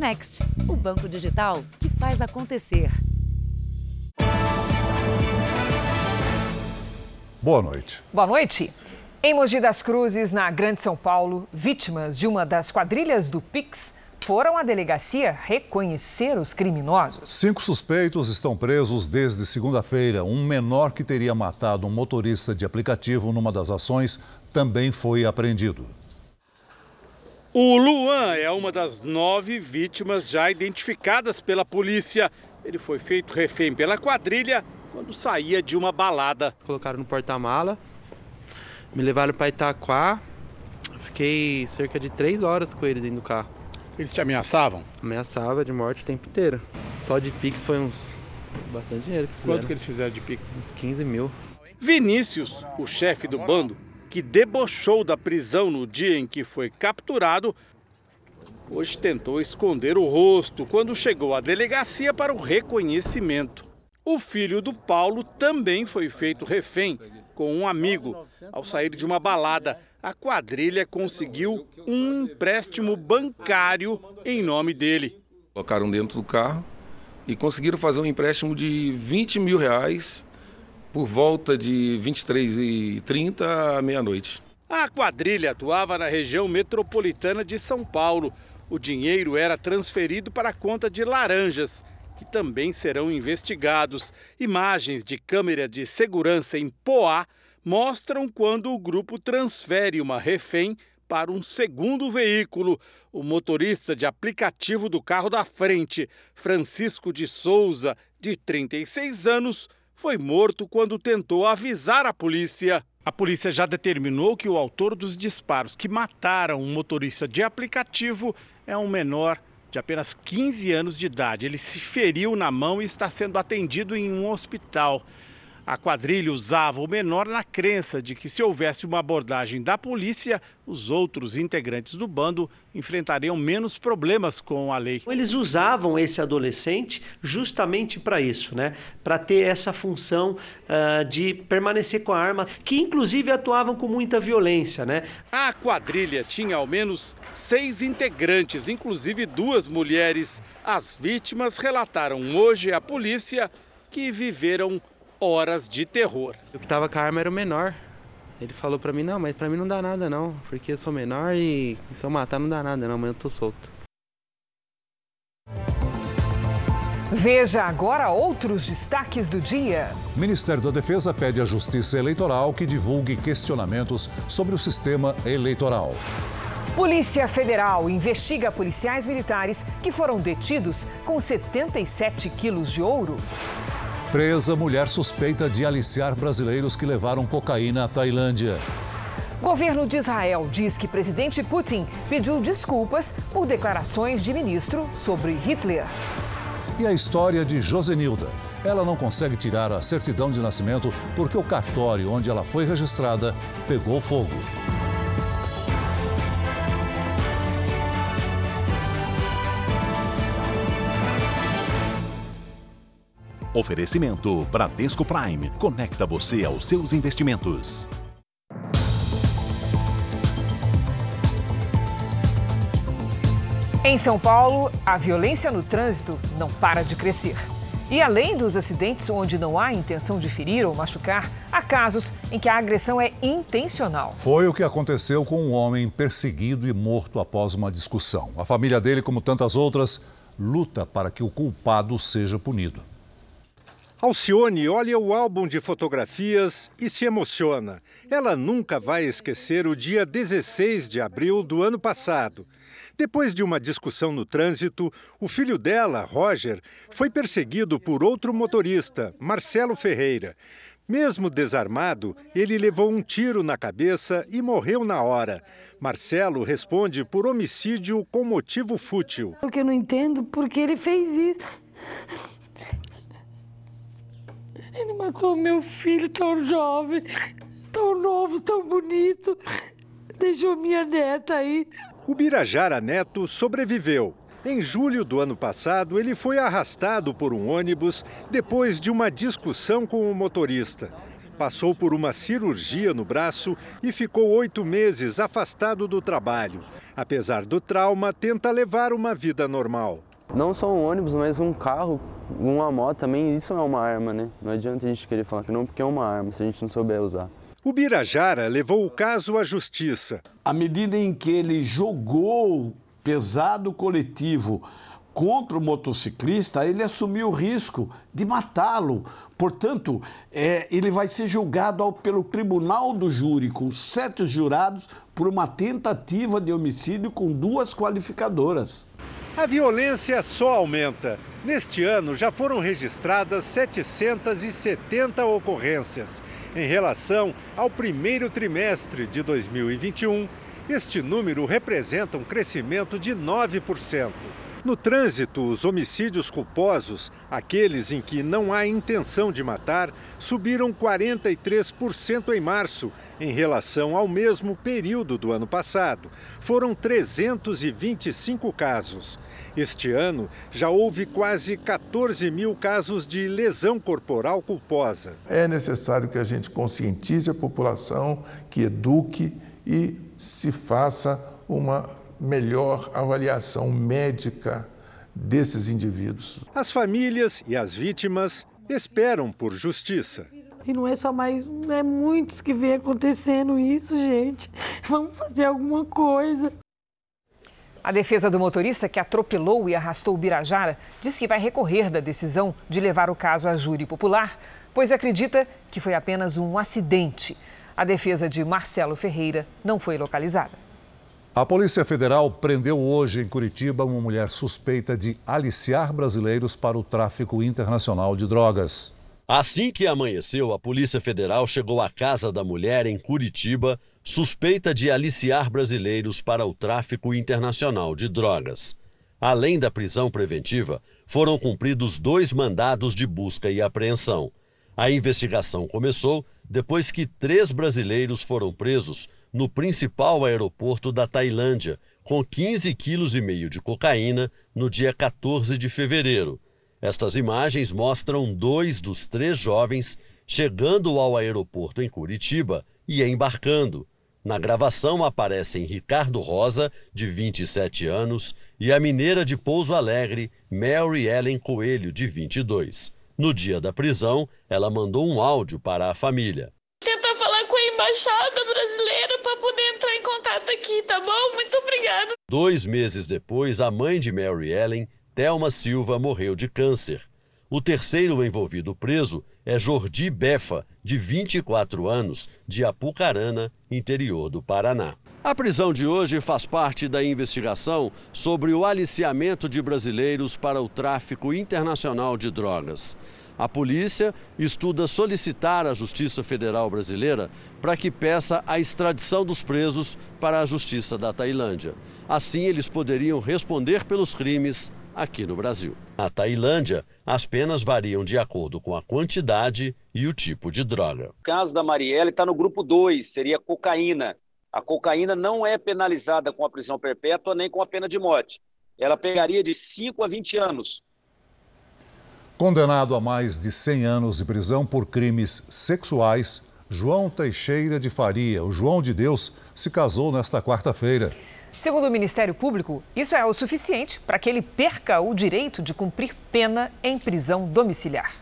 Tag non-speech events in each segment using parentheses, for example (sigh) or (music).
Next, o banco digital que faz acontecer. Boa noite. Boa noite. Em Mogi das Cruzes, na Grande São Paulo, vítimas de uma das quadrilhas do Pix foram à delegacia reconhecer os criminosos. Cinco suspeitos estão presos desde segunda-feira. Um menor que teria matado um motorista de aplicativo numa das ações também foi apreendido. O Luan é uma das nove vítimas já identificadas pela polícia. Ele foi feito refém pela quadrilha quando saía de uma balada. Colocaram no porta-mala, me levaram para Itaquá. Fiquei cerca de três horas com eles dentro do carro. Eles te ameaçavam? Ameaçava de morte o tempo inteiro. Só de Pix foi uns. bastante dinheiro que fizeram. Quanto que eles fizeram de Pix? Uns 15 mil. Vinícius, o chefe do bando, que debochou da prisão no dia em que foi capturado, hoje tentou esconder o rosto quando chegou à delegacia para o reconhecimento. O filho do Paulo também foi feito refém com um amigo ao sair de uma balada a quadrilha conseguiu um empréstimo bancário em nome dele. Colocaram dentro do carro e conseguiram fazer um empréstimo de 20 mil reais por volta de 23 e 30 à meia-noite. A quadrilha atuava na região metropolitana de São Paulo. O dinheiro era transferido para a conta de laranjas, que também serão investigados. Imagens de câmera de segurança em Poá mostram quando o grupo transfere uma refém para um segundo veículo. O motorista de aplicativo do carro da frente, Francisco de Souza, de 36 anos, foi morto quando tentou avisar a polícia. A polícia já determinou que o autor dos disparos que mataram um motorista de aplicativo é um menor de apenas 15 anos de idade. Ele se feriu na mão e está sendo atendido em um hospital. A quadrilha usava o menor na crença de que, se houvesse uma abordagem da polícia, os outros integrantes do bando enfrentariam menos problemas com a lei. Eles usavam esse adolescente justamente para isso, né? Para ter essa função uh, de permanecer com a arma, que inclusive atuavam com muita violência, né? A quadrilha tinha ao menos seis integrantes, inclusive duas mulheres. As vítimas relataram hoje à polícia que viveram horas de terror. O que tava com a arma era o menor. Ele falou para mim, não, mas para mim não dá nada não, porque eu sou menor e se eu matar não dá nada não, mas eu tô solto. Veja agora outros destaques do dia. O Ministério da Defesa pede à Justiça Eleitoral que divulgue questionamentos sobre o sistema eleitoral. Polícia Federal investiga policiais militares que foram detidos com 77 quilos de ouro. Presa mulher suspeita de aliciar brasileiros que levaram cocaína à Tailândia. Governo de Israel diz que presidente Putin pediu desculpas por declarações de ministro sobre Hitler. E a história de Josenilda. Ela não consegue tirar a certidão de nascimento porque o cartório onde ela foi registrada pegou fogo. Oferecimento Bradesco Prime. Conecta você aos seus investimentos. Em São Paulo, a violência no trânsito não para de crescer. E além dos acidentes onde não há intenção de ferir ou machucar, há casos em que a agressão é intencional. Foi o que aconteceu com um homem perseguido e morto após uma discussão. A família dele, como tantas outras, luta para que o culpado seja punido. Alcione olha o álbum de fotografias e se emociona. Ela nunca vai esquecer o dia 16 de abril do ano passado. Depois de uma discussão no trânsito, o filho dela, Roger, foi perseguido por outro motorista, Marcelo Ferreira. Mesmo desarmado, ele levou um tiro na cabeça e morreu na hora. Marcelo responde por homicídio com motivo fútil. Porque eu não entendo porque ele fez isso. Ele matou meu filho tão jovem, tão novo, tão bonito. Deixou minha neta aí. O Birajara Neto sobreviveu. Em julho do ano passado, ele foi arrastado por um ônibus depois de uma discussão com o motorista. passou por uma cirurgia no braço e ficou oito meses afastado do trabalho. Apesar do trauma, tenta levar uma vida normal. Não só um ônibus, mas um carro, uma moto também, isso é uma arma, né? Não adianta a gente querer falar que não, porque é uma arma, se a gente não souber usar. O Birajara levou o caso à justiça. À medida em que ele jogou pesado coletivo contra o motociclista, ele assumiu o risco de matá-lo. Portanto, é, ele vai ser julgado ao, pelo tribunal do júri, com sete jurados, por uma tentativa de homicídio com duas qualificadoras. A violência só aumenta. Neste ano já foram registradas 770 ocorrências. Em relação ao primeiro trimestre de 2021, este número representa um crescimento de 9%. No trânsito, os homicídios culposos, aqueles em que não há intenção de matar, subiram 43% em março, em relação ao mesmo período do ano passado. Foram 325 casos. Este ano, já houve quase 14 mil casos de lesão corporal culposa. É necessário que a gente conscientize a população, que eduque e se faça uma melhor avaliação médica desses indivíduos. As famílias e as vítimas esperam por justiça. E não é só mais, é muitos que vem acontecendo isso, gente. (laughs) Vamos fazer alguma coisa. A defesa do motorista que atropelou e arrastou o Birajara diz que vai recorrer da decisão de levar o caso a júri popular, pois acredita que foi apenas um acidente. A defesa de Marcelo Ferreira não foi localizada. A Polícia Federal prendeu hoje em Curitiba uma mulher suspeita de aliciar brasileiros para o tráfico internacional de drogas. Assim que amanheceu, a Polícia Federal chegou à casa da mulher em Curitiba, suspeita de aliciar brasileiros para o tráfico internacional de drogas. Além da prisão preventiva, foram cumpridos dois mandados de busca e apreensão. A investigação começou depois que três brasileiros foram presos no principal aeroporto da Tailândia, com 15,5 kg de cocaína no dia 14 de fevereiro. Estas imagens mostram dois dos três jovens chegando ao aeroporto em Curitiba e embarcando. Na gravação aparecem Ricardo Rosa, de 27 anos, e a mineira de Pouso Alegre, Mary Ellen Coelho, de 22. No dia da prisão, ela mandou um áudio para a família embaixada brasileira para poder entrar em contato aqui, tá bom? Muito obrigada. Dois meses depois, a mãe de Mary Ellen, Thelma Silva, morreu de câncer. O terceiro envolvido preso é Jordi Befa, de 24 anos, de Apucarana, interior do Paraná. A prisão de hoje faz parte da investigação sobre o aliciamento de brasileiros para o tráfico internacional de drogas. A polícia estuda solicitar à Justiça Federal Brasileira para que peça a extradição dos presos para a Justiça da Tailândia. Assim, eles poderiam responder pelos crimes aqui no Brasil. Na Tailândia, as penas variam de acordo com a quantidade e o tipo de droga. O caso da Marielle está no grupo 2, seria cocaína. A cocaína não é penalizada com a prisão perpétua nem com a pena de morte. Ela pegaria de 5 a 20 anos. Condenado a mais de 100 anos de prisão por crimes sexuais, João Teixeira de Faria, o João de Deus, se casou nesta quarta-feira. Segundo o Ministério Público, isso é o suficiente para que ele perca o direito de cumprir pena em prisão domiciliar.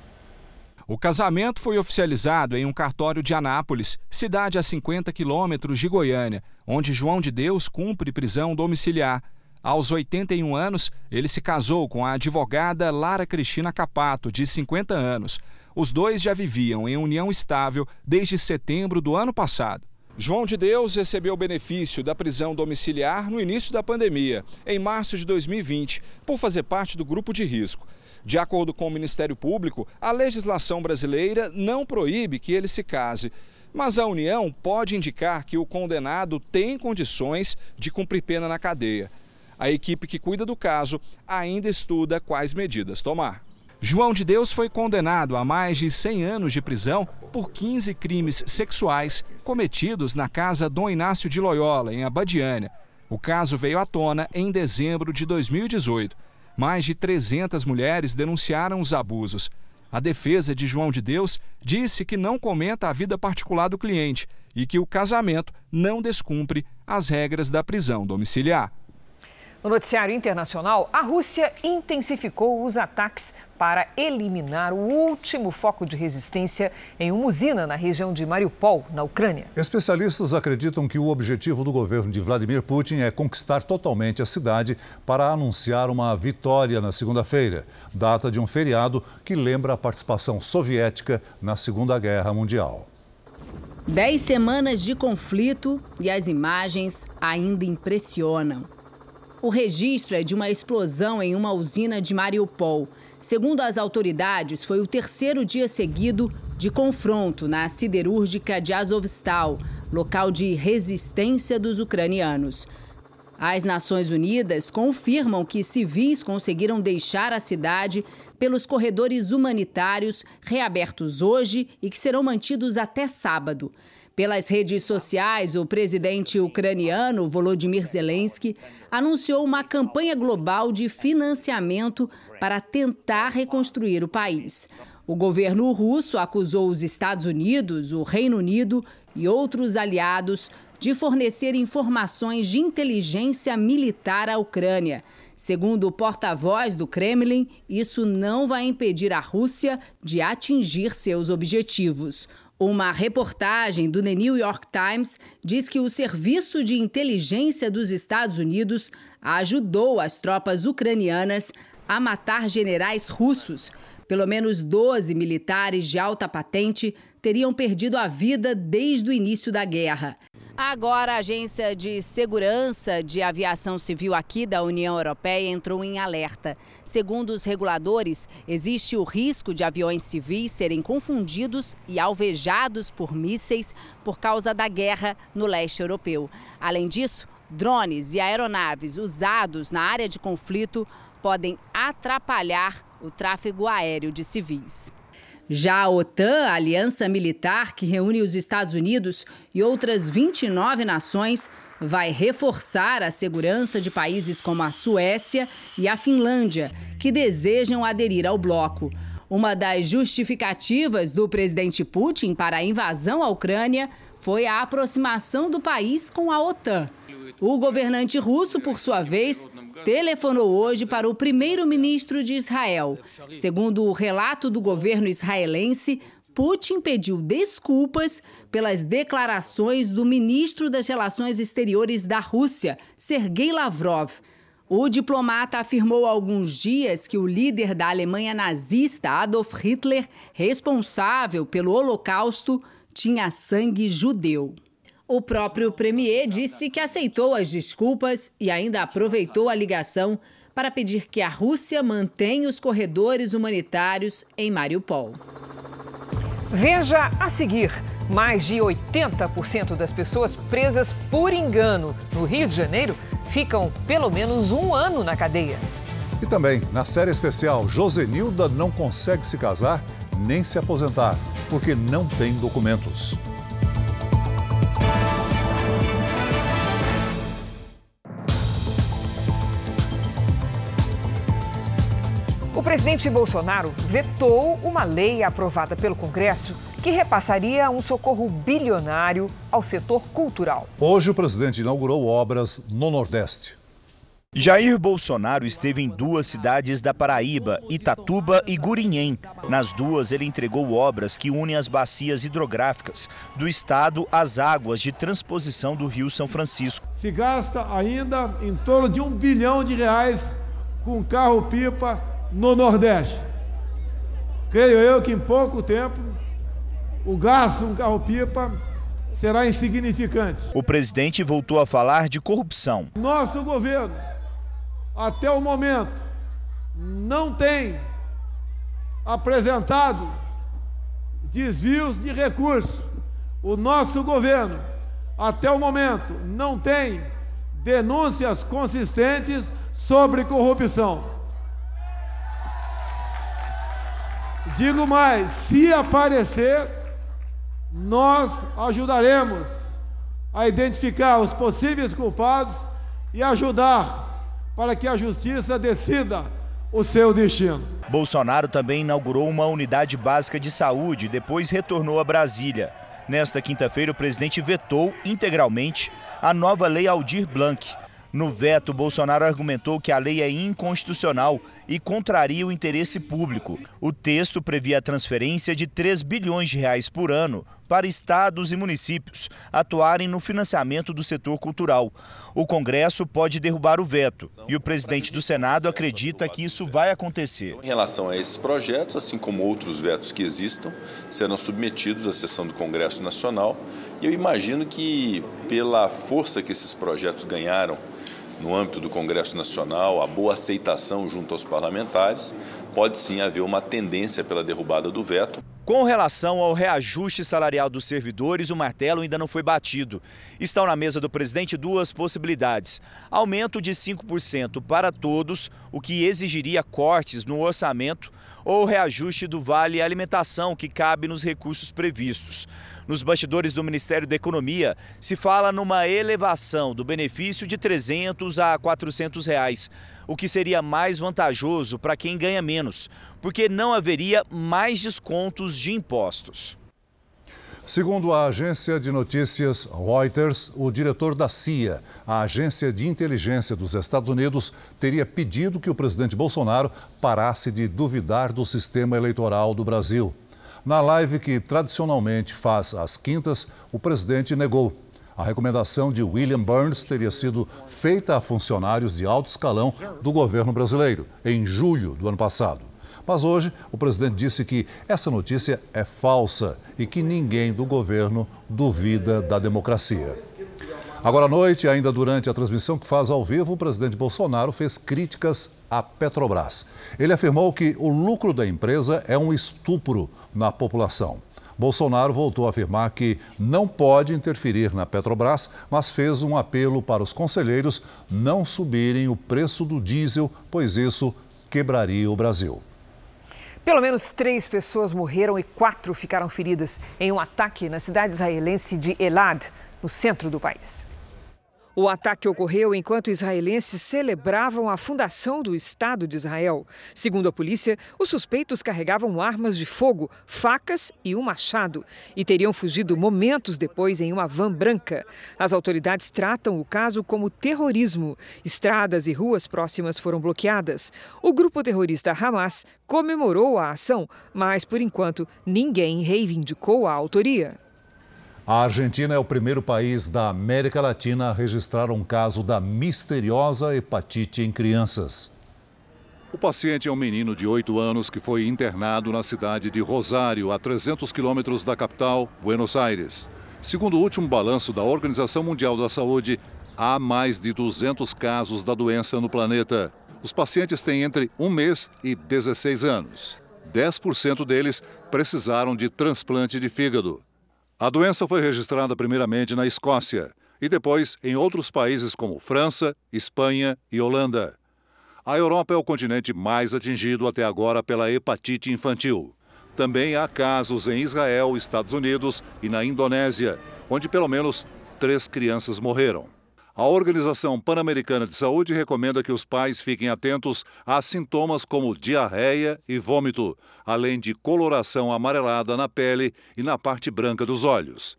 O casamento foi oficializado em um cartório de Anápolis, cidade a 50 quilômetros de Goiânia, onde João de Deus cumpre prisão domiciliar. Aos 81 anos, ele se casou com a advogada Lara Cristina Capato, de 50 anos. Os dois já viviam em união estável desde setembro do ano passado. João de Deus recebeu o benefício da prisão domiciliar no início da pandemia, em março de 2020, por fazer parte do grupo de risco. De acordo com o Ministério Público, a legislação brasileira não proíbe que ele se case. Mas a União pode indicar que o condenado tem condições de cumprir pena na cadeia. A equipe que cuida do caso ainda estuda quais medidas tomar. João de Deus foi condenado a mais de 100 anos de prisão por 15 crimes sexuais cometidos na casa Dom Inácio de Loyola, em Abadiânia. O caso veio à tona em dezembro de 2018. Mais de 300 mulheres denunciaram os abusos. A defesa de João de Deus disse que não comenta a vida particular do cliente e que o casamento não descumpre as regras da prisão domiciliar. No noticiário internacional, a Rússia intensificou os ataques para eliminar o último foco de resistência em uma usina na região de Mariupol, na Ucrânia. Especialistas acreditam que o objetivo do governo de Vladimir Putin é conquistar totalmente a cidade para anunciar uma vitória na segunda-feira, data de um feriado que lembra a participação soviética na Segunda Guerra Mundial. Dez semanas de conflito e as imagens ainda impressionam. O registro é de uma explosão em uma usina de Mariupol. Segundo as autoridades, foi o terceiro dia seguido de confronto na siderúrgica de Azovstal, local de resistência dos ucranianos. As Nações Unidas confirmam que civis conseguiram deixar a cidade pelos corredores humanitários reabertos hoje e que serão mantidos até sábado. Pelas redes sociais, o presidente ucraniano Volodymyr Zelensky anunciou uma campanha global de financiamento para tentar reconstruir o país. O governo russo acusou os Estados Unidos, o Reino Unido e outros aliados de fornecer informações de inteligência militar à Ucrânia. Segundo o porta-voz do Kremlin, isso não vai impedir a Rússia de atingir seus objetivos. Uma reportagem do The New York Times diz que o Serviço de Inteligência dos Estados Unidos ajudou as tropas ucranianas a matar generais russos. Pelo menos 12 militares de alta patente teriam perdido a vida desde o início da guerra. Agora, a Agência de Segurança de Aviação Civil aqui da União Europeia entrou em alerta. Segundo os reguladores, existe o risco de aviões civis serem confundidos e alvejados por mísseis por causa da guerra no leste europeu. Além disso, drones e aeronaves usados na área de conflito podem atrapalhar o tráfego aéreo de civis. Já a OTAN, a aliança militar que reúne os Estados Unidos e outras 29 nações, vai reforçar a segurança de países como a Suécia e a Finlândia, que desejam aderir ao bloco. Uma das justificativas do presidente Putin para a invasão à Ucrânia foi a aproximação do país com a OTAN. O governante russo, por sua vez, telefonou hoje para o primeiro-ministro de Israel. Segundo o relato do governo israelense, Putin pediu desculpas pelas declarações do ministro das Relações Exteriores da Rússia, Sergei Lavrov. O diplomata afirmou há alguns dias que o líder da Alemanha nazista, Adolf Hitler, responsável pelo Holocausto, tinha sangue judeu. O próprio premier disse que aceitou as desculpas e ainda aproveitou a ligação para pedir que a Rússia mantenha os corredores humanitários em Mariupol. Veja a seguir: mais de 80% das pessoas presas por engano no Rio de Janeiro ficam pelo menos um ano na cadeia. E também, na série especial, Josenilda não consegue se casar nem se aposentar, porque não tem documentos. O presidente Bolsonaro vetou uma lei aprovada pelo Congresso que repassaria um socorro bilionário ao setor cultural. Hoje, o presidente inaugurou obras no Nordeste. Jair Bolsonaro esteve em duas cidades da Paraíba, Itatuba e Gurinhém. Nas duas, ele entregou obras que unem as bacias hidrográficas do estado às águas de transposição do Rio São Francisco. Se gasta ainda em torno de um bilhão de reais com carro-pipa no Nordeste. Creio eu que em pouco tempo o gasto um carro-pipa será insignificante. O presidente voltou a falar de corrupção. Nosso governo, até o momento, não tem apresentado desvios de recursos. O nosso governo, até o momento, não tem denúncias consistentes sobre corrupção. Digo mais: se aparecer, nós ajudaremos a identificar os possíveis culpados e ajudar para que a justiça decida o seu destino. Bolsonaro também inaugurou uma unidade básica de saúde e depois retornou a Brasília. Nesta quinta-feira, o presidente vetou integralmente a nova lei Aldir Blanc. No veto, Bolsonaro argumentou que a lei é inconstitucional e contraria o interesse público. O texto previa a transferência de 3 bilhões de reais por ano para estados e municípios atuarem no financiamento do setor cultural. O Congresso pode derrubar o veto e o presidente do Senado acredita que isso vai acontecer. Em relação a esses projetos, assim como outros vetos que existam, serão submetidos à sessão do Congresso Nacional e eu imagino que, pela força que esses projetos ganharam no âmbito do Congresso Nacional, a boa aceitação junto aos parlamentares, pode sim haver uma tendência pela derrubada do veto. Com relação ao reajuste salarial dos servidores, o martelo ainda não foi batido. Estão na mesa do presidente duas possibilidades: aumento de 5% para todos, o que exigiria cortes no orçamento, ou reajuste do vale alimentação que cabe nos recursos previstos. Nos bastidores do Ministério da Economia, se fala numa elevação do benefício de 300 a 400 reais, o que seria mais vantajoso para quem ganha menos, porque não haveria mais descontos de impostos. Segundo a agência de notícias Reuters, o diretor da CIA, a agência de inteligência dos Estados Unidos, teria pedido que o presidente Bolsonaro parasse de duvidar do sistema eleitoral do Brasil. Na live que tradicionalmente faz às quintas, o presidente negou. A recomendação de William Burns teria sido feita a funcionários de alto escalão do governo brasileiro, em julho do ano passado. Mas hoje, o presidente disse que essa notícia é falsa e que ninguém do governo duvida da democracia. Agora à noite, ainda durante a transmissão que faz ao vivo, o presidente Bolsonaro fez críticas à Petrobras. Ele afirmou que o lucro da empresa é um estupro na população. Bolsonaro voltou a afirmar que não pode interferir na Petrobras, mas fez um apelo para os conselheiros não subirem o preço do diesel, pois isso quebraria o Brasil. Pelo menos três pessoas morreram e quatro ficaram feridas em um ataque na cidade israelense de Elad, no centro do país. O ataque ocorreu enquanto israelenses celebravam a fundação do Estado de Israel. Segundo a polícia, os suspeitos carregavam armas de fogo, facas e um machado e teriam fugido momentos depois em uma van branca. As autoridades tratam o caso como terrorismo. Estradas e ruas próximas foram bloqueadas. O grupo terrorista Hamas comemorou a ação, mas por enquanto ninguém reivindicou a autoria. A Argentina é o primeiro país da América Latina a registrar um caso da misteriosa hepatite em crianças. O paciente é um menino de 8 anos que foi internado na cidade de Rosário, a 300 quilômetros da capital, Buenos Aires. Segundo o último balanço da Organização Mundial da Saúde, há mais de 200 casos da doença no planeta. Os pacientes têm entre um mês e 16 anos. 10% deles precisaram de transplante de fígado. A doença foi registrada primeiramente na Escócia e depois em outros países como França, Espanha e Holanda. A Europa é o continente mais atingido até agora pela hepatite infantil. Também há casos em Israel, Estados Unidos e na Indonésia, onde pelo menos três crianças morreram. A Organização Pan-Americana de Saúde recomenda que os pais fiquem atentos a sintomas como diarreia e vômito, além de coloração amarelada na pele e na parte branca dos olhos.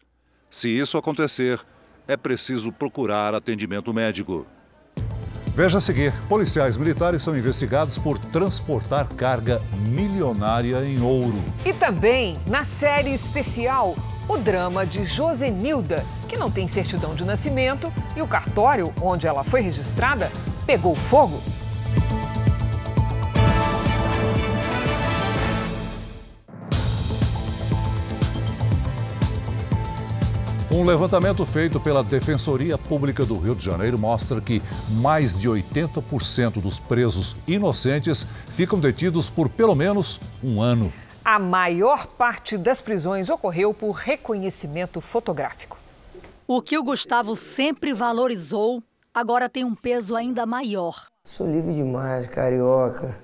Se isso acontecer, é preciso procurar atendimento médico. Veja a seguir: policiais militares são investigados por transportar carga milionária em ouro. E também, na série especial, o drama de Josenilda, que não tem certidão de nascimento e o cartório onde ela foi registrada pegou fogo. Um levantamento feito pela Defensoria Pública do Rio de Janeiro mostra que mais de 80% dos presos inocentes ficam detidos por pelo menos um ano. A maior parte das prisões ocorreu por reconhecimento fotográfico. O que o Gustavo sempre valorizou agora tem um peso ainda maior. Sou livre demais, carioca.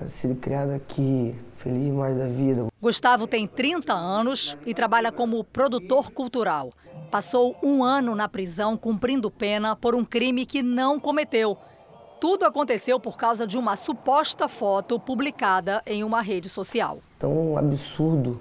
Nascido e criado aqui, feliz demais da vida. Gustavo tem 30 anos e trabalha como produtor cultural. Passou um ano na prisão cumprindo pena por um crime que não cometeu. Tudo aconteceu por causa de uma suposta foto publicada em uma rede social. Tão absurdo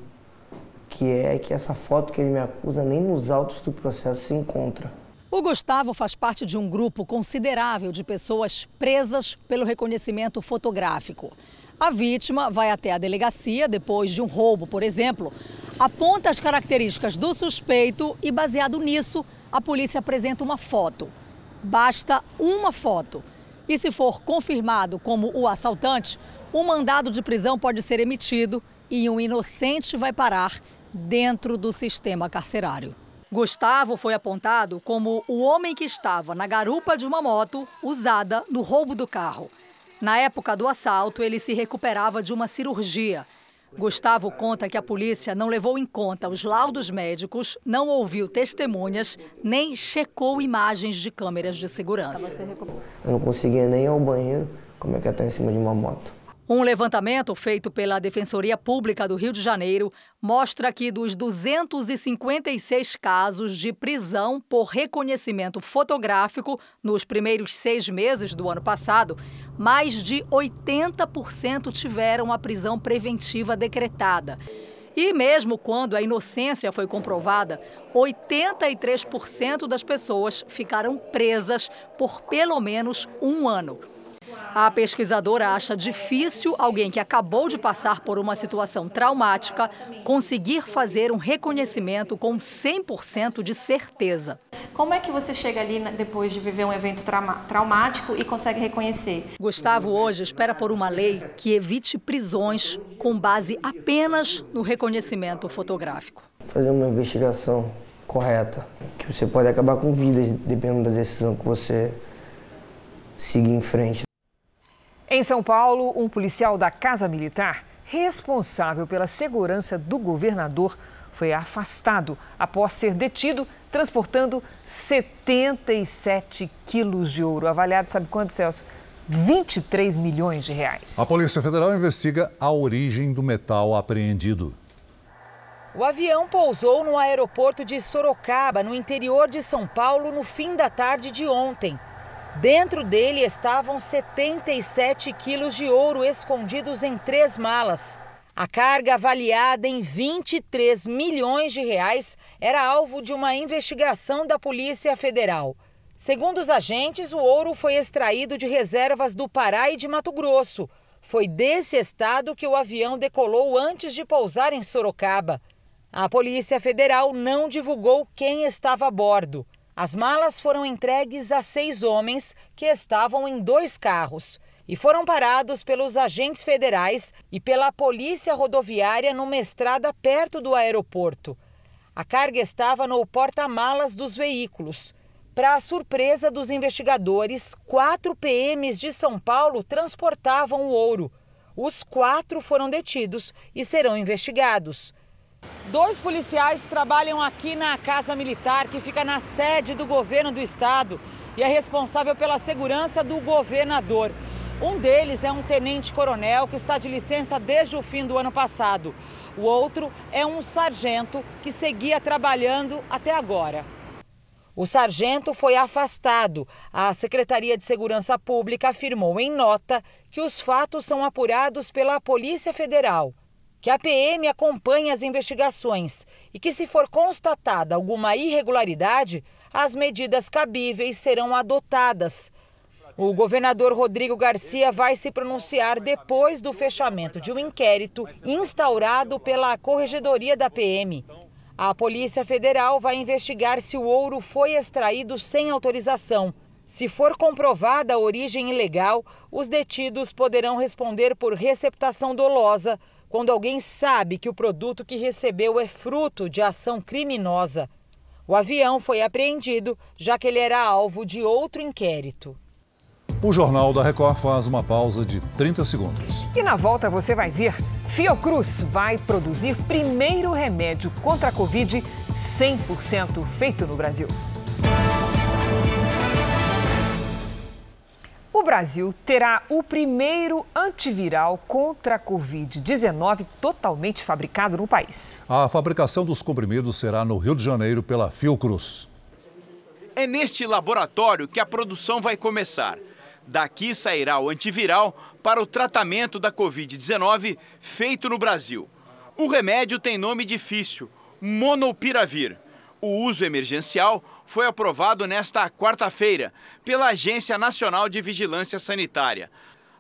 que é que essa foto que ele me acusa nem nos autos do processo se encontra. O Gustavo faz parte de um grupo considerável de pessoas presas pelo reconhecimento fotográfico. A vítima vai até a delegacia depois de um roubo, por exemplo, aponta as características do suspeito e, baseado nisso, a polícia apresenta uma foto. Basta uma foto. E se for confirmado como o assaltante, um mandado de prisão pode ser emitido e um inocente vai parar dentro do sistema carcerário. Gustavo foi apontado como o homem que estava na garupa de uma moto usada no roubo do carro. Na época do assalto, ele se recuperava de uma cirurgia. Gustavo conta que a polícia não levou em conta os laudos médicos, não ouviu testemunhas, nem checou imagens de câmeras de segurança. Eu não conseguia nem ir ao banheiro, como é que é estar em cima de uma moto? Um levantamento feito pela Defensoria Pública do Rio de Janeiro mostra que dos 256 casos de prisão por reconhecimento fotográfico nos primeiros seis meses do ano passado, mais de 80% tiveram a prisão preventiva decretada. E mesmo quando a inocência foi comprovada, 83% das pessoas ficaram presas por pelo menos um ano. A pesquisadora acha difícil alguém que acabou de passar por uma situação traumática conseguir fazer um reconhecimento com 100% de certeza. Como é que você chega ali depois de viver um evento traumático e consegue reconhecer? Gustavo hoje espera por uma lei que evite prisões com base apenas no reconhecimento fotográfico. Fazer uma investigação correta, que você pode acabar com vidas dependendo da decisão que você seguir em frente. Em São Paulo, um policial da Casa Militar, responsável pela segurança do governador, foi afastado após ser detido transportando 77 quilos de ouro, avaliado, sabe quanto, Celso? 23 milhões de reais. A Polícia Federal investiga a origem do metal apreendido. O avião pousou no aeroporto de Sorocaba, no interior de São Paulo, no fim da tarde de ontem. Dentro dele estavam 77 quilos de ouro escondidos em três malas. A carga, avaliada em 23 milhões de reais, era alvo de uma investigação da Polícia Federal. Segundo os agentes, o ouro foi extraído de reservas do Pará e de Mato Grosso. Foi desse estado que o avião decolou antes de pousar em Sorocaba. A Polícia Federal não divulgou quem estava a bordo. As malas foram entregues a seis homens que estavam em dois carros e foram parados pelos agentes federais e pela Polícia Rodoviária numa estrada perto do aeroporto. A carga estava no porta-malas dos veículos. Para a surpresa dos investigadores, quatro PMs de São Paulo transportavam o ouro. Os quatro foram detidos e serão investigados. Dois policiais trabalham aqui na Casa Militar, que fica na sede do governo do estado e é responsável pela segurança do governador. Um deles é um tenente-coronel que está de licença desde o fim do ano passado. O outro é um sargento que seguia trabalhando até agora. O sargento foi afastado. A Secretaria de Segurança Pública afirmou em nota que os fatos são apurados pela Polícia Federal que a PM acompanhe as investigações e que, se for constatada alguma irregularidade, as medidas cabíveis serão adotadas. O governador Rodrigo Garcia vai se pronunciar depois do fechamento de um inquérito instaurado pela Corregedoria da PM. A Polícia Federal vai investigar se o ouro foi extraído sem autorização. Se for comprovada a origem ilegal, os detidos poderão responder por receptação dolosa quando alguém sabe que o produto que recebeu é fruto de ação criminosa. O avião foi apreendido, já que ele era alvo de outro inquérito. O Jornal da Record faz uma pausa de 30 segundos. E na volta você vai ver: Fiocruz vai produzir primeiro remédio contra a Covid 100% feito no Brasil. O Brasil terá o primeiro antiviral contra a Covid-19 totalmente fabricado no país. A fabricação dos comprimidos será no Rio de Janeiro pela Fiocruz. É neste laboratório que a produção vai começar. Daqui sairá o antiviral para o tratamento da Covid-19 feito no Brasil. O remédio tem nome difícil, Monopiravir. O uso emergencial foi aprovado nesta quarta-feira pela Agência Nacional de Vigilância Sanitária.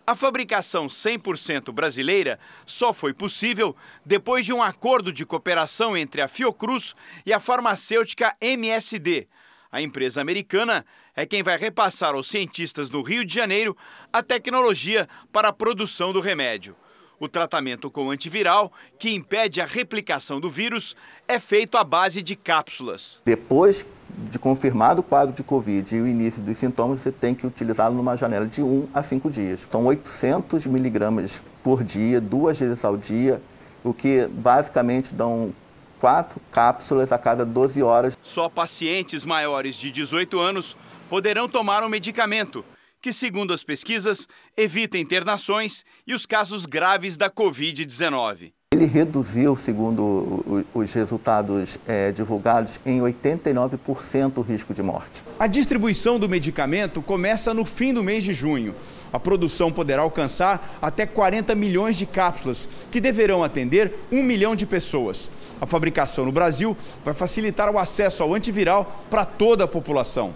A fabricação 100% brasileira só foi possível depois de um acordo de cooperação entre a Fiocruz e a farmacêutica MSD. A empresa americana é quem vai repassar aos cientistas no Rio de Janeiro a tecnologia para a produção do remédio. O tratamento com antiviral, que impede a replicação do vírus, é feito à base de cápsulas. Depois de confirmado o quadro de Covid e o início dos sintomas, você tem que utilizá-lo numa janela de 1 a 5 dias. São 800 miligramas por dia, duas vezes ao dia, o que basicamente dão quatro cápsulas a cada 12 horas. Só pacientes maiores de 18 anos poderão tomar o medicamento, que, segundo as pesquisas, evita internações e os casos graves da Covid-19. Ele reduziu, segundo os resultados é, divulgados, em 89% o risco de morte. A distribuição do medicamento começa no fim do mês de junho. A produção poderá alcançar até 40 milhões de cápsulas, que deverão atender um milhão de pessoas. A fabricação no Brasil vai facilitar o acesso ao antiviral para toda a população.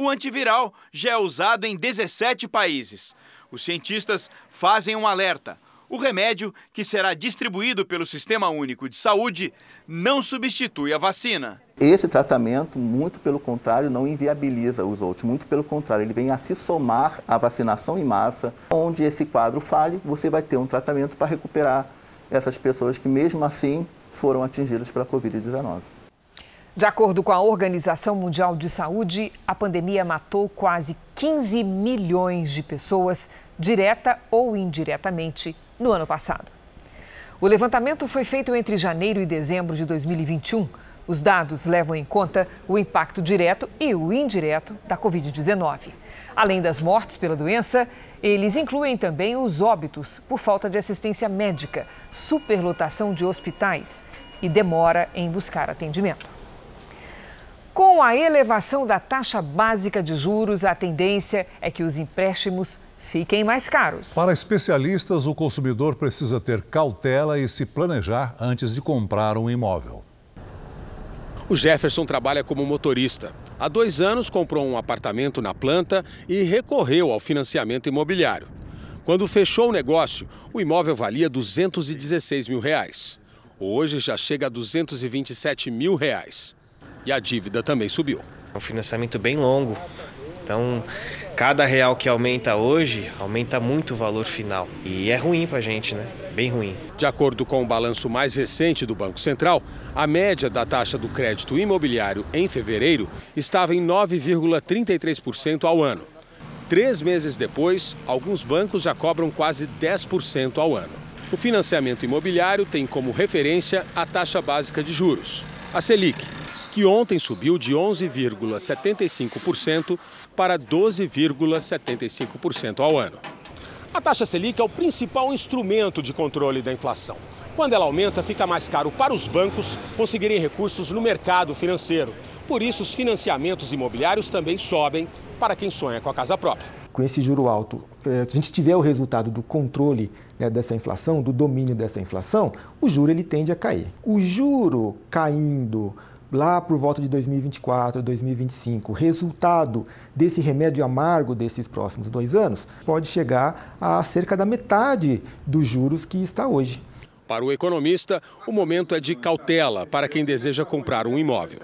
O antiviral já é usado em 17 países. Os cientistas fazem um alerta o remédio, que será distribuído pelo Sistema Único de Saúde, não substitui a vacina. Esse tratamento, muito pelo contrário, não inviabiliza os outros. Muito pelo contrário, ele vem a se somar à vacinação em massa. Onde esse quadro fale, você vai ter um tratamento para recuperar essas pessoas que, mesmo assim, foram atingidas pela Covid-19. De acordo com a Organização Mundial de Saúde, a pandemia matou quase 15 milhões de pessoas, direta ou indiretamente, no ano passado. O levantamento foi feito entre janeiro e dezembro de 2021. Os dados levam em conta o impacto direto e o indireto da Covid-19. Além das mortes pela doença, eles incluem também os óbitos por falta de assistência médica, superlotação de hospitais e demora em buscar atendimento. Com a elevação da taxa básica de juros, a tendência é que os empréstimos fiquem mais caros. Para especialistas, o consumidor precisa ter cautela e se planejar antes de comprar um imóvel. O Jefferson trabalha como motorista. Há dois anos comprou um apartamento na planta e recorreu ao financiamento imobiliário. Quando fechou o negócio, o imóvel valia 216 mil reais. Hoje já chega a 227 mil reais. E a dívida também subiu. É um financiamento bem longo. Então, cada real que aumenta hoje, aumenta muito o valor final. E é ruim para a gente, né? Bem ruim. De acordo com o balanço mais recente do Banco Central, a média da taxa do crédito imobiliário em fevereiro estava em 9,33% ao ano. Três meses depois, alguns bancos já cobram quase 10% ao ano. O financiamento imobiliário tem como referência a taxa básica de juros, a Selic, que ontem subiu de 11,75% para 12,75% ao ano. A taxa Selic é o principal instrumento de controle da inflação. Quando ela aumenta, fica mais caro para os bancos conseguirem recursos no mercado financeiro. Por isso, os financiamentos imobiliários também sobem para quem sonha com a casa própria. Com esse juro alto, eh, se a gente tiver o resultado do controle né, dessa inflação, do domínio dessa inflação, o juro ele tende a cair. O juro caindo lá por volta de 2024, 2025, resultado desse remédio amargo desses próximos dois anos pode chegar a cerca da metade dos juros que está hoje. Para o economista, o momento é de cautela para quem deseja comprar um imóvel.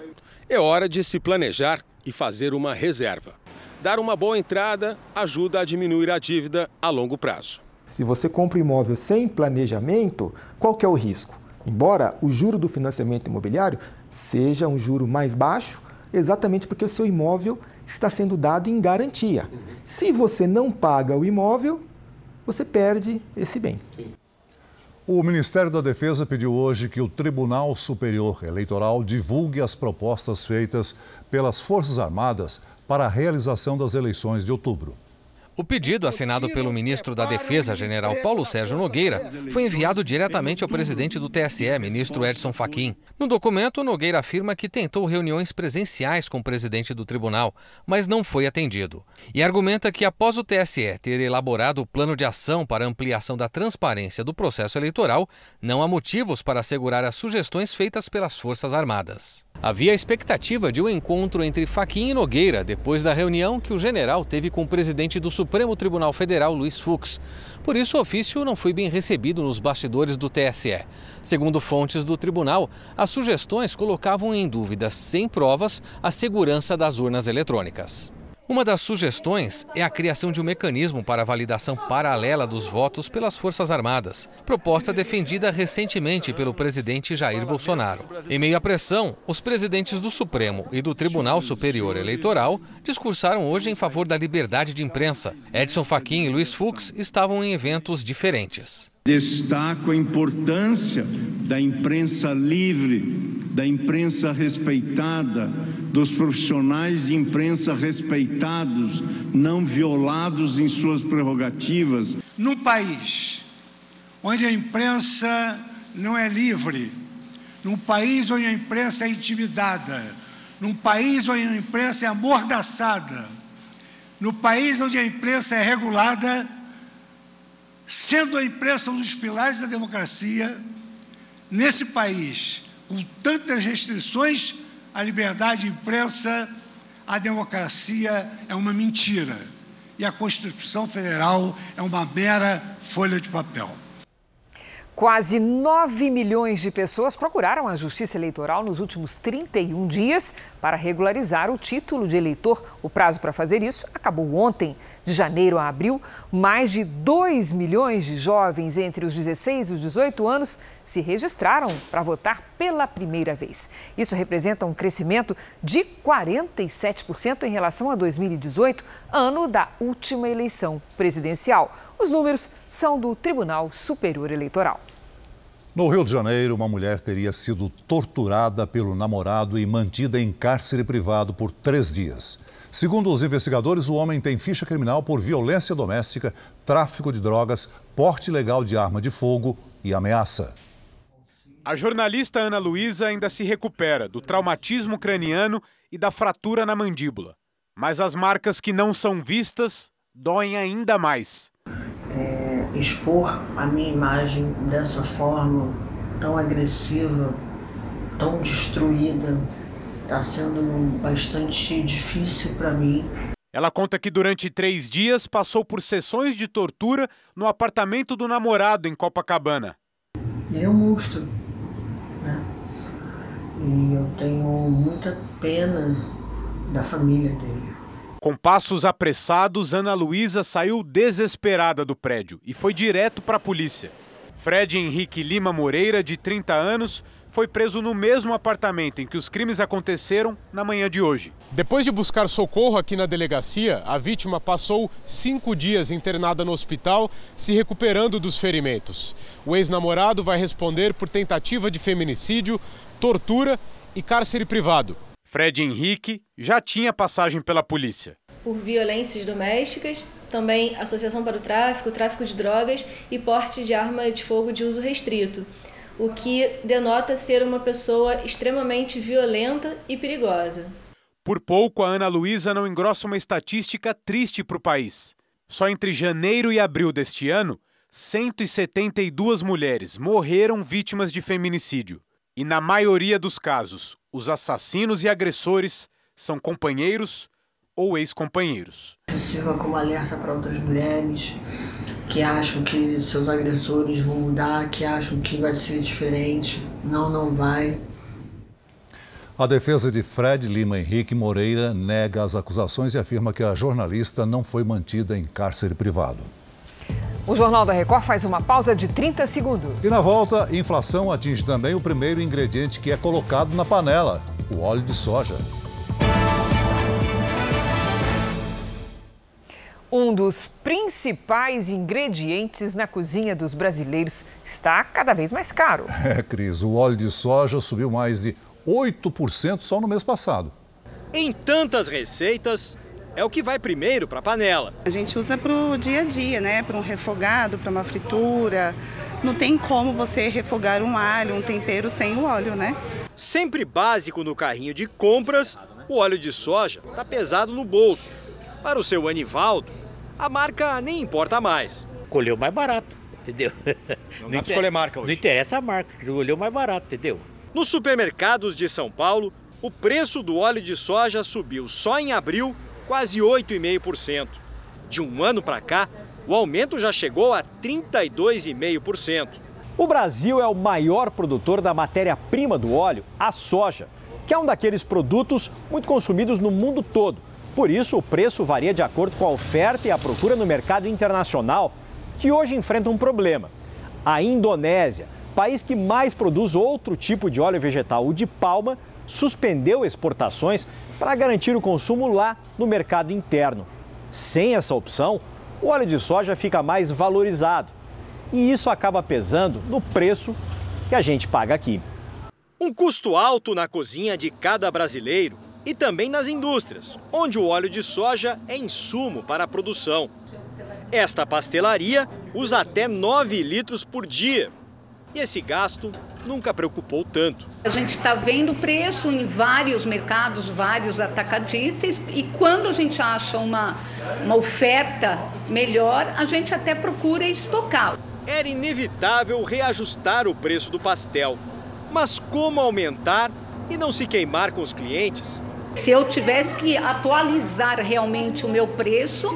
É hora de se planejar e fazer uma reserva. Dar uma boa entrada ajuda a diminuir a dívida a longo prazo. Se você compra um imóvel sem planejamento, qual que é o risco? Embora o juro do financiamento imobiliário seja um juro mais baixo, exatamente porque o seu imóvel está sendo dado em garantia. Se você não paga o imóvel, você perde esse bem. Sim. O Ministério da Defesa pediu hoje que o Tribunal Superior Eleitoral divulgue as propostas feitas pelas Forças Armadas para a realização das eleições de outubro. O pedido, assinado pelo ministro da Defesa, general Paulo Sérgio Nogueira, foi enviado diretamente ao presidente do TSE, ministro Edson Fachin. No documento, Nogueira afirma que tentou reuniões presenciais com o presidente do tribunal, mas não foi atendido. E argumenta que, após o TSE ter elaborado o plano de ação para ampliação da transparência do processo eleitoral, não há motivos para assegurar as sugestões feitas pelas Forças Armadas. Havia expectativa de um encontro entre Fachin e Nogueira depois da reunião que o general teve com o presidente do Supremo Tribunal Federal, Luiz Fux. Por isso, o ofício não foi bem recebido nos bastidores do TSE. Segundo fontes do tribunal, as sugestões colocavam em dúvida, sem provas, a segurança das urnas eletrônicas. Uma das sugestões é a criação de um mecanismo para a validação paralela dos votos pelas Forças Armadas, proposta defendida recentemente pelo presidente Jair Bolsonaro. Em meio à pressão, os presidentes do Supremo e do Tribunal Superior Eleitoral discursaram hoje em favor da liberdade de imprensa. Edson Fachin e Luiz Fux estavam em eventos diferentes. Destaco a importância da imprensa livre, da imprensa respeitada, dos profissionais de imprensa respeitados, não violados em suas prerrogativas. Num país onde a imprensa não é livre, num país onde a imprensa é intimidada, num país onde a imprensa é amordaçada, no país onde a imprensa é regulada, sendo a imprensa um dos pilares da democracia, nesse país, com tantas restrições à liberdade de imprensa, a democracia é uma mentira e a Constituição Federal é uma mera folha de papel. Quase 9 milhões de pessoas procuraram a Justiça Eleitoral nos últimos 31 dias para regularizar o título de eleitor. O prazo para fazer isso acabou ontem. De janeiro a abril, mais de 2 milhões de jovens entre os 16 e os 18 anos se registraram para votar pela primeira vez. Isso representa um crescimento de 47% em relação a 2018, ano da última eleição presidencial. Os números são do Tribunal Superior Eleitoral. No Rio de Janeiro, uma mulher teria sido torturada pelo namorado e mantida em cárcere privado por três dias. Segundo os investigadores, o homem tem ficha criminal por violência doméstica, tráfico de drogas, porte ilegal de arma de fogo e ameaça. A jornalista Ana Luísa ainda se recupera do traumatismo craniano e da fratura na mandíbula. Mas as marcas que não são vistas doem ainda mais expor a minha imagem dessa forma, tão agressiva, tão destruída, está sendo bastante difícil para mim. Ela conta que durante três dias passou por sessões de tortura no apartamento do namorado em Copacabana. Ele é um monstro. Né? E eu tenho muita pena da família dele. Com passos apressados, Ana Luísa saiu desesperada do prédio e foi direto para a polícia. Fred Henrique Lima Moreira, de 30 anos, foi preso no mesmo apartamento em que os crimes aconteceram na manhã de hoje. Depois de buscar socorro aqui na delegacia, a vítima passou cinco dias internada no hospital, se recuperando dos ferimentos. O ex-namorado vai responder por tentativa de feminicídio, tortura e cárcere privado. Fred Henrique já tinha passagem pela polícia. Por violências domésticas, também associação para o tráfico, tráfico de drogas e porte de arma de fogo de uso restrito, o que denota ser uma pessoa extremamente violenta e perigosa. Por pouco, a Ana Luísa não engrossa uma estatística triste para o país. Só entre janeiro e abril deste ano, 172 mulheres morreram vítimas de feminicídio. E na maioria dos casos, os assassinos e agressores são companheiros ou ex-companheiros. Sirva como alerta para outras mulheres que acham que seus agressores vão mudar, que acham que vai ser diferente. Não, não vai. A defesa de Fred Lima Henrique Moreira nega as acusações e afirma que a jornalista não foi mantida em cárcere privado. O Jornal da Record faz uma pausa de 30 segundos. E na volta, inflação atinge também o primeiro ingrediente que é colocado na panela: o óleo de soja. Um dos principais ingredientes na cozinha dos brasileiros está cada vez mais caro. (laughs) É, Cris, o óleo de soja subiu mais de 8% só no mês passado. Em tantas receitas, é o que vai primeiro para a panela. A gente usa para o dia a dia, né? Para um refogado, para uma fritura. Não tem como você refogar um alho, um tempero sem o óleo, né? Sempre básico no carrinho de compras, o óleo de soja está pesado no bolso. Para o seu Anivaldo, a marca nem importa mais. Colheu mais barato, entendeu? Não, para (laughs) escolher marca hoje. Não interessa a marca, escolheu mais barato, entendeu? Nos supermercados de São Paulo, o preço do óleo de soja subiu só em abril quase 8,5%. De um ano para cá, o aumento já chegou a 32,5%. O Brasil é o maior produtor da matéria-prima do óleo, a soja, que é um daqueles produtos muito consumidos no mundo todo. Por isso, o preço varia de acordo com a oferta e a procura no mercado internacional, que hoje enfrenta um problema. A Indonésia, país que mais produz outro tipo de óleo vegetal, o de palma, suspendeu exportações para garantir o consumo lá no mercado interno. Sem essa opção, o óleo de soja fica mais valorizado e isso acaba pesando no preço que a gente paga aqui. Um custo alto na cozinha de cada brasileiro e também nas indústrias, onde o óleo de soja é insumo para a produção. Esta pastelaria usa até 9 litros por dia. E esse gasto nunca preocupou tanto. A gente está vendo preço em vários mercados, vários atacadistas, e quando a gente acha uma, uma oferta melhor, a gente até procura estocar. Era inevitável reajustar o preço do pastel. Mas como aumentar e não se queimar com os clientes? Se eu tivesse que atualizar realmente o meu preço,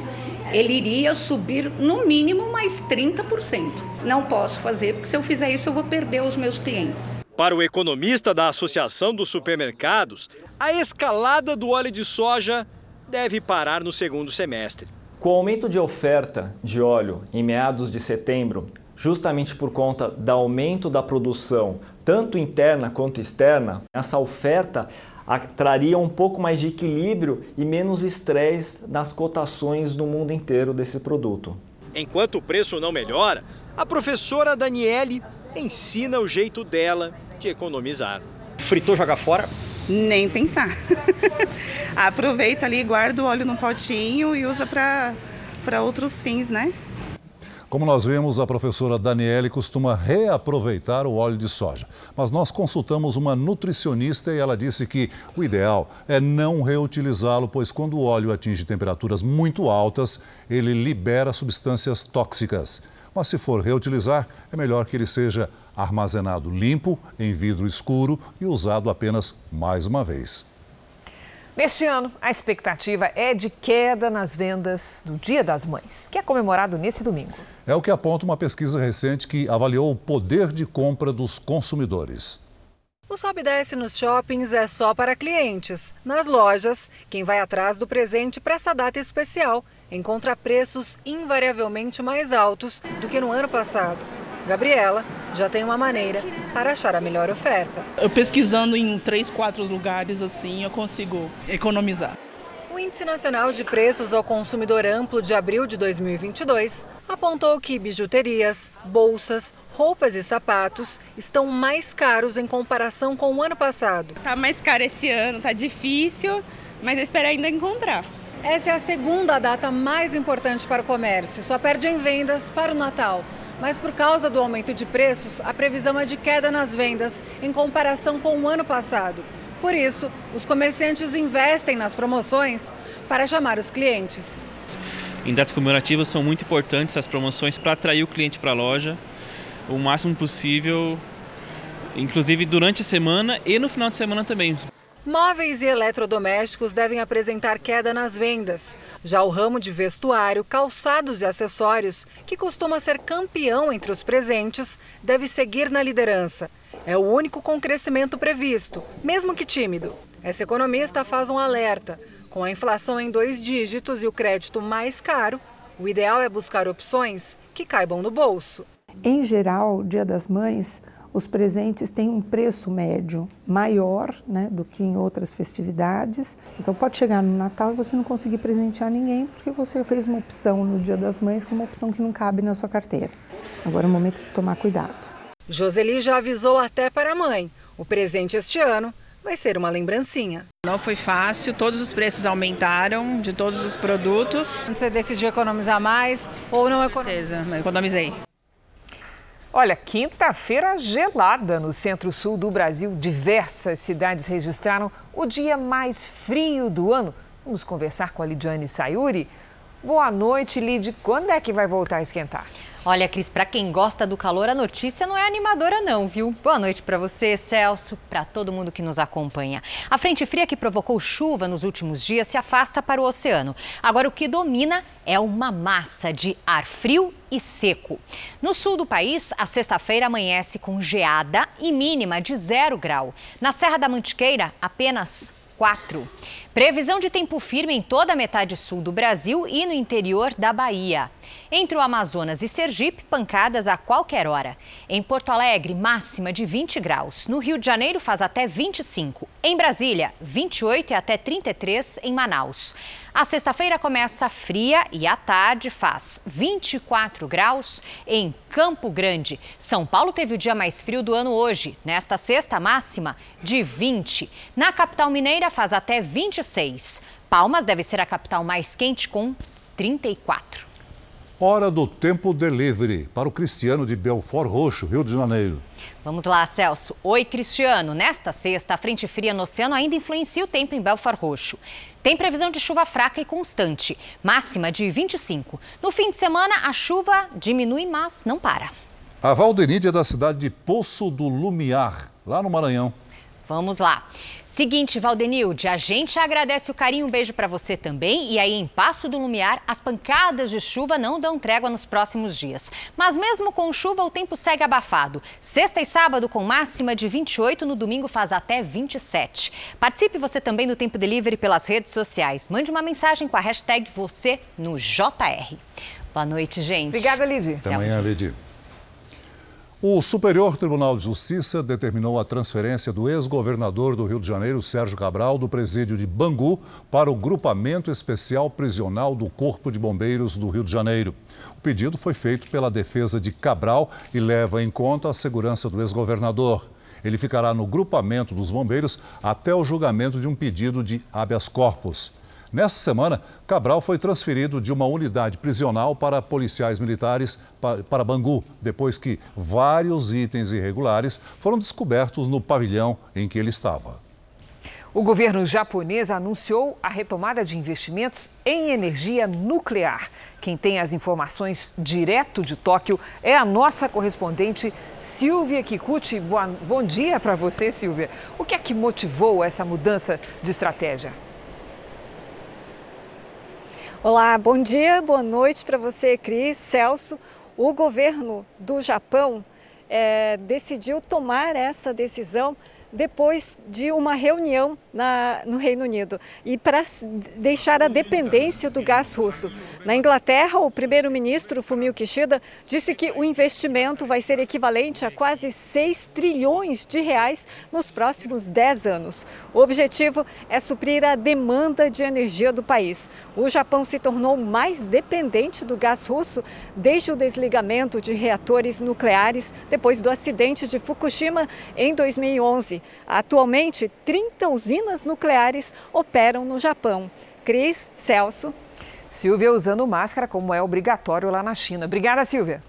ele iria subir no mínimo mais 30%. Não posso fazer, porque se eu fizer isso, eu vou perder os meus clientes. Para o economista da Associação dos Supermercados, a escalada do óleo de soja deve parar no segundo semestre. Com o aumento de oferta de óleo em meados de setembro, justamente por conta do aumento da produção, tanto interna quanto externa, essa oferta traria um pouco mais de equilíbrio e menos estresse nas cotações no mundo inteiro desse produto. Enquanto o preço não melhora, a professora Daniele ensina o jeito dela de economizar. Fritou, joga fora? Nem pensar. (laughs) Aproveita ali, guarda o óleo no potinho e usa para outros fins, né? Como nós vimos, a professora Daniele costuma reaproveitar o óleo de soja. Mas nós consultamos uma nutricionista e ela disse que o ideal é não reutilizá-lo, pois quando o óleo atinge temperaturas muito altas, ele libera substâncias tóxicas. Mas se for reutilizar, é melhor que ele seja armazenado limpo, em vidro escuro e usado apenas mais uma vez. Neste ano, a expectativa é de queda nas vendas do Dia das Mães, que é comemorado nesse domingo. É o que aponta uma pesquisa recente que avaliou o poder de compra dos consumidores. O sobe e desce nos shoppings é só para clientes. Nas lojas, quem vai atrás do presente para essa data especial encontra preços invariavelmente mais altos do que no ano passado. Gabriela já tem uma maneira para achar a melhor oferta. Eu pesquisando em três, quatro lugares assim, eu consigo economizar. O Índice Nacional de Preços ao Consumidor Amplo de abril de 2022 apontou que bijuterias, bolsas, roupas e sapatos estão mais caros em comparação com o ano passado. Tá mais caro esse ano, tá difícil, mas eu espero ainda encontrar. Essa é a segunda data mais importante para o comércio, só perde em vendas para o Natal. Mas por causa do aumento de preços, a previsão é de queda nas vendas em comparação com o ano passado. Por isso, os comerciantes investem nas promoções para chamar os clientes. Em datas comemorativas são muito importantes as promoções para atrair o cliente para a loja o máximo possível, inclusive durante a semana e no final de semana também. Móveis e eletrodomésticos devem apresentar queda nas vendas. Já o ramo de vestuário, calçados e acessórios, que costuma ser campeão entre os presentes, deve seguir na liderança. É o único com crescimento previsto, mesmo que tímido. Essa economista faz um alerta. Com a inflação em dois dígitos e o crédito mais caro, o ideal é buscar opções que caibam no bolso. Em geral, Dia das Mães, os presentes têm um preço médio maior né, do que em outras festividades. Então pode chegar no Natal e você não conseguir presentear ninguém porque você fez uma opção no Dia das Mães que é uma opção que não cabe na sua carteira. Agora é o momento de tomar cuidado. Joseli já avisou até para a mãe. O presente este ano vai ser uma lembrancinha. Não foi fácil, todos os preços aumentaram de todos os produtos. Você decidiu economizar mais ou não economizar? Economizei. Olha, quinta-feira gelada no centro-sul do Brasil. Diversas cidades registraram o dia mais frio do ano. Vamos conversar com a Lidiane Sayuri. Boa noite, Lid. Quando é que vai voltar a esquentar? Olha, Cris, para quem gosta do calor, a notícia não é animadora não, viu? Boa noite para você, Celso, para todo mundo que nos acompanha. A frente fria que provocou chuva nos últimos dias se afasta para o oceano. Agora o que domina é uma massa de ar frio e seco. No sul do país, a sexta-feira amanhece com geada e mínima de zero grau. Na Serra da Mantiqueira, apenas 4. Previsão de tempo firme em toda a metade sul do Brasil e no interior da Bahia. Entre o Amazonas e Sergipe, pancadas a qualquer hora. Em Porto Alegre, máxima de 20 graus. No Rio de Janeiro, faz até 25. Em Brasília, 28 e até 33 em Manaus. A sexta-feira começa fria e à tarde faz 24 graus em Campo Grande. São Paulo teve o dia mais frio do ano hoje. Nesta sexta, máxima de 20. Na capital mineira, faz até 25 26. Palmas deve ser a capital mais quente, com 34. Hora do tempo delivery para o Cristiano de Belfort Roxo, Rio de Janeiro. Vamos lá, Celso. Oi, Cristiano. Nesta sexta, a frente fria no oceano ainda influencia o tempo em Belfort Roxo. Tem previsão de chuva fraca e constante, máxima de 25. No fim de semana, a chuva diminui, mas não para. A Valdenide é da cidade de Poço do Lumiar, lá no Maranhão. Vamos lá. Seguinte, Valdenilde, a gente agradece o carinho, um beijo para você também. E aí, em Passo do Lumiar, as pancadas de chuva não dão trégua nos próximos dias. Mas mesmo com chuva, o tempo segue abafado. Sexta e sábado com máxima de 28, no domingo faz até 27. Participe você também do Tempo Delivery pelas redes sociais. Mande uma mensagem com a hashtag você no JR. Boa noite, gente. Obrigada, Lidy. Até amanhã, Lidy. O Superior Tribunal de Justiça determinou a transferência do ex-governador do Rio de Janeiro, Sérgio Cabral, do presídio de Bangu para o Grupamento Especial Prisional do Corpo de Bombeiros do Rio de Janeiro. O pedido foi feito pela defesa de Cabral e leva em conta a segurança do ex-governador. Ele ficará no grupamento dos bombeiros até o julgamento de um pedido de habeas corpus. Nessa semana, Cabral foi transferido de uma unidade prisional para policiais militares para Bangu, depois que vários itens irregulares foram descobertos no pavilhão em que ele estava. O governo japonês anunciou a retomada de investimentos em energia nuclear. Quem tem as informações direto de Tóquio é a nossa correspondente Silvia Kikuchi. Bom dia para você, Silvia. O que é que motivou essa mudança de estratégia? Olá, bom dia, boa noite para você, Cris, Celso. O governo do Japão é, decidiu tomar essa decisão depois de uma reunião na, no Reino Unido e para deixar a dependência do gás russo. Na Inglaterra, o primeiro-ministro Fumio Kishida disse que o investimento vai ser equivalente a quase 6 trilhões de reais nos próximos 10 anos. O objetivo é suprir a demanda de energia do país. O Japão se tornou mais dependente do gás russo desde o desligamento de reatores nucleares depois do acidente de Fukushima em 2011. Atualmente, 30 usinas nucleares operam no Japão. Cris, Celso. Silvia usando máscara, como é obrigatório lá na China. Obrigada, Silvia.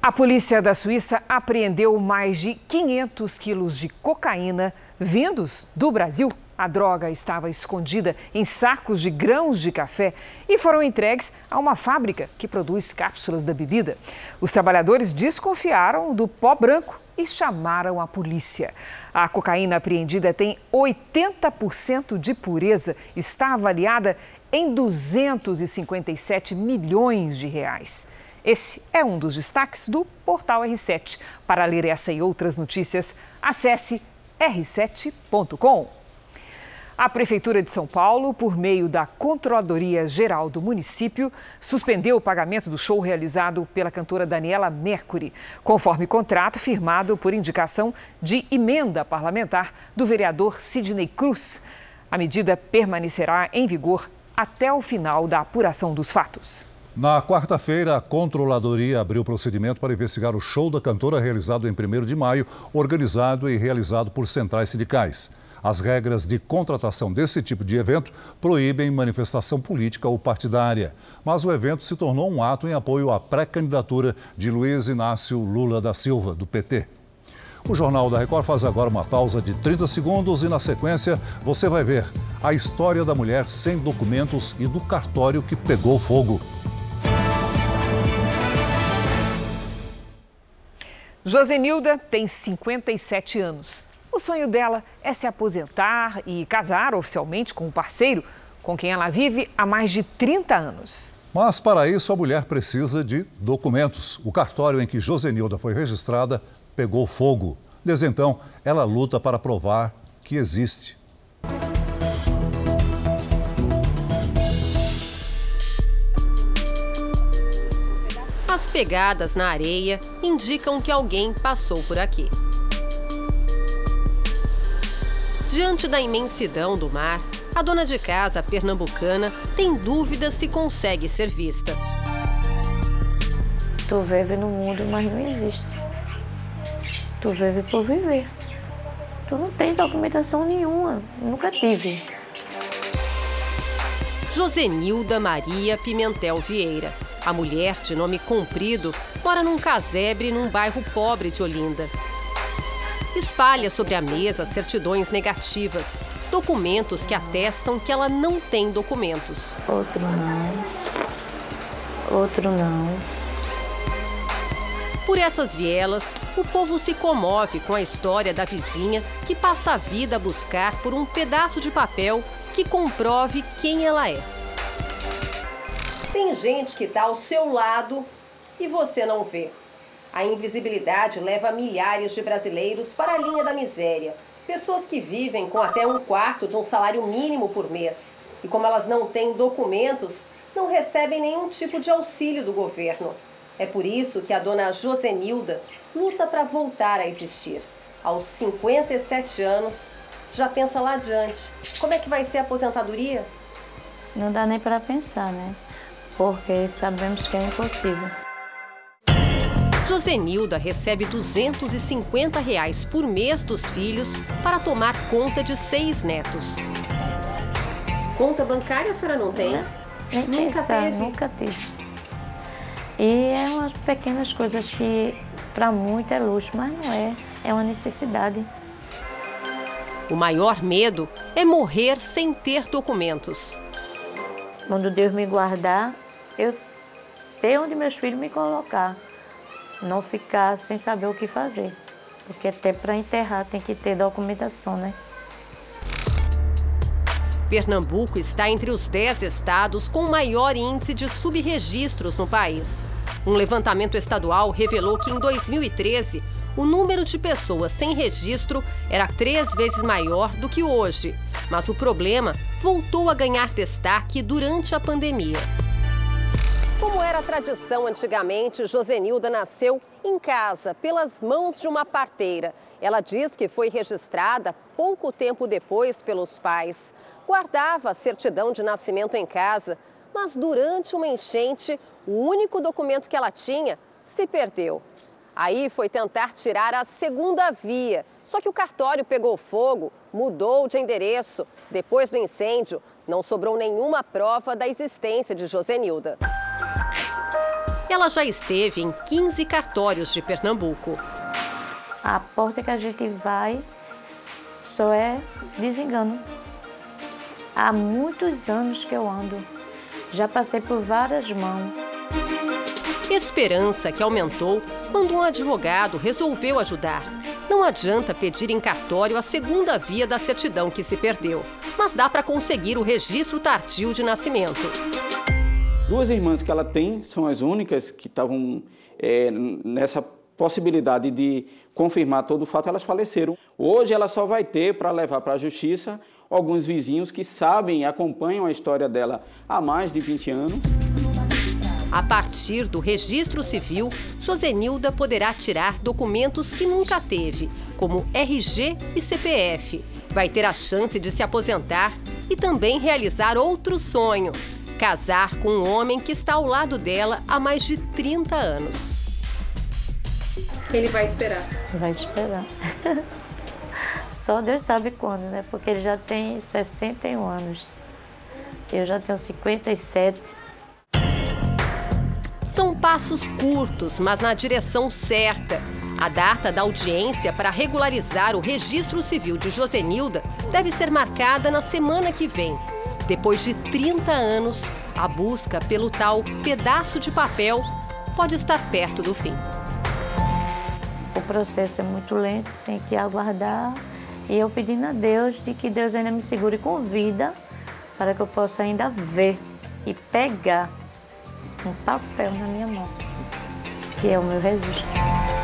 A polícia da Suíça apreendeu mais de 500 quilos de cocaína vindos do Brasil. A droga estava escondida em sacos de grãos de café e foram entregues a uma fábrica que produz cápsulas da bebida. Os trabalhadores desconfiaram do pó branco e chamaram a polícia. A cocaína apreendida tem 80% de pureza, está avaliada em 257 milhões de reais. Esse é um dos destaques do Portal R7. Para ler essa e outras notícias, acesse r7.com. A Prefeitura de São Paulo, por meio da Controladoria Geral do município, suspendeu o pagamento do show realizado pela cantora Daniela Mercury, conforme contrato firmado por indicação de emenda parlamentar do vereador Sidney Cruz. A medida permanecerá em vigor até o final da apuração dos fatos. Na quarta-feira, a Controladoria abriu procedimento para investigar o show da cantora realizado em 1 de maio, organizado e realizado por centrais sindicais. As regras de contratação desse tipo de evento proíbem manifestação política ou partidária. Mas o evento se tornou um ato em apoio à pré-candidatura de Luiz Inácio Lula da Silva, do PT. O Jornal da Record faz agora uma pausa de 30 segundos e, na sequência, você vai ver a história da mulher sem documentos e do cartório que pegou fogo. Josenilda tem 57 anos. O sonho dela é se aposentar e casar oficialmente com um parceiro com quem ela vive há mais de 30 anos. Mas para isso a mulher precisa de documentos. O cartório em que Josenilda foi registrada pegou fogo. Desde então, ela luta para provar que existe. Pegadas na areia indicam que alguém passou por aqui. Diante da imensidão do mar, a dona de casa pernambucana tem dúvida se consegue ser vista. Tu vive no mundo, mas não existe. Tu vive por viver. Tu não tem documentação nenhuma, nunca tive. Josenilda Maria Pimentel Vieira a mulher, de nome comprido, mora num casebre num bairro pobre de Olinda. Espalha sobre a mesa certidões negativas, documentos que atestam que ela não tem documentos. Outro não. Outro não. Por essas vielas, o povo se comove com a história da vizinha que passa a vida a buscar por um pedaço de papel que comprove quem ela é. Tem gente que está ao seu lado e você não vê. A invisibilidade leva milhares de brasileiros para a linha da miséria. Pessoas que vivem com até um quarto de um salário mínimo por mês. E como elas não têm documentos, não recebem nenhum tipo de auxílio do governo. É por isso que a dona Josenilda luta para voltar a existir. Aos 57 anos, já pensa lá adiante. Como é que vai ser a aposentadoria? Não dá nem para pensar, né? Porque sabemos que é impossível. Josenilda recebe 250 reais por mês dos filhos para tomar conta de seis netos. Conta bancária a senhora não tem? Nem nunca pensar, teve? nunca tive. E é umas pequenas coisas que para muito é luxo, mas não é, é uma necessidade. O maior medo é morrer sem ter documentos. Quando Deus me guardar, eu ter onde meus filhos me colocar, não ficar sem saber o que fazer. Porque até para enterrar tem que ter documentação, né? Pernambuco está entre os 10 estados com maior índice de subregistros no país. Um levantamento estadual revelou que em 2013, o número de pessoas sem registro era três vezes maior do que hoje. Mas o problema voltou a ganhar destaque durante a pandemia. Como era tradição antigamente, Josenilda nasceu em casa, pelas mãos de uma parteira. Ela diz que foi registrada pouco tempo depois pelos pais. Guardava a certidão de nascimento em casa, mas durante uma enchente, o único documento que ela tinha se perdeu. Aí foi tentar tirar a segunda via, só que o cartório pegou fogo, mudou de endereço. Depois do incêndio, não sobrou nenhuma prova da existência de Josenilda. Ela já esteve em 15 cartórios de Pernambuco. A porta que a gente vai só é desengano. Há muitos anos que eu ando. Já passei por várias mãos. Esperança que aumentou quando um advogado resolveu ajudar. Não adianta pedir em cartório a segunda via da certidão que se perdeu, mas dá para conseguir o registro tardio de nascimento. Duas irmãs que ela tem são as únicas que estavam é, nessa possibilidade de confirmar todo o fato, elas faleceram. Hoje ela só vai ter para levar para a justiça alguns vizinhos que sabem e acompanham a história dela há mais de 20 anos. A partir do registro civil, Josenilda poderá tirar documentos que nunca teve, como RG e CPF. Vai ter a chance de se aposentar e também realizar outro sonho: casar com um homem que está ao lado dela há mais de 30 anos. Ele vai esperar. Vai esperar. (laughs) Só Deus sabe quando, né? Porque ele já tem 61 anos. Eu já tenho 57. São passos curtos, mas na direção certa. A data da audiência para regularizar o registro civil de Josenilda deve ser marcada na semana que vem. Depois de 30 anos, a busca pelo tal pedaço de papel pode estar perto do fim. O processo é muito lento, tem que aguardar. E eu pedindo a Deus de que Deus ainda me segure com vida para que eu possa ainda ver e pegar um papel na minha mão, que é o meu registro.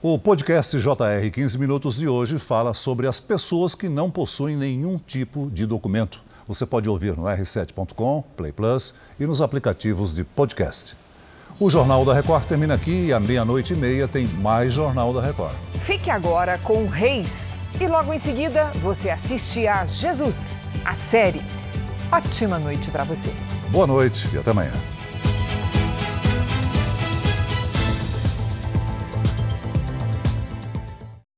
O podcast JR 15 Minutos de hoje fala sobre as pessoas que não possuem nenhum tipo de documento. Você pode ouvir no r7.com, Play Plus e nos aplicativos de podcast. O Jornal da Record termina aqui e à meia-noite e meia tem mais Jornal da Record. Fique agora com Reis e logo em seguida você assiste a Jesus, a série. Ótima noite para você. Boa noite e até amanhã.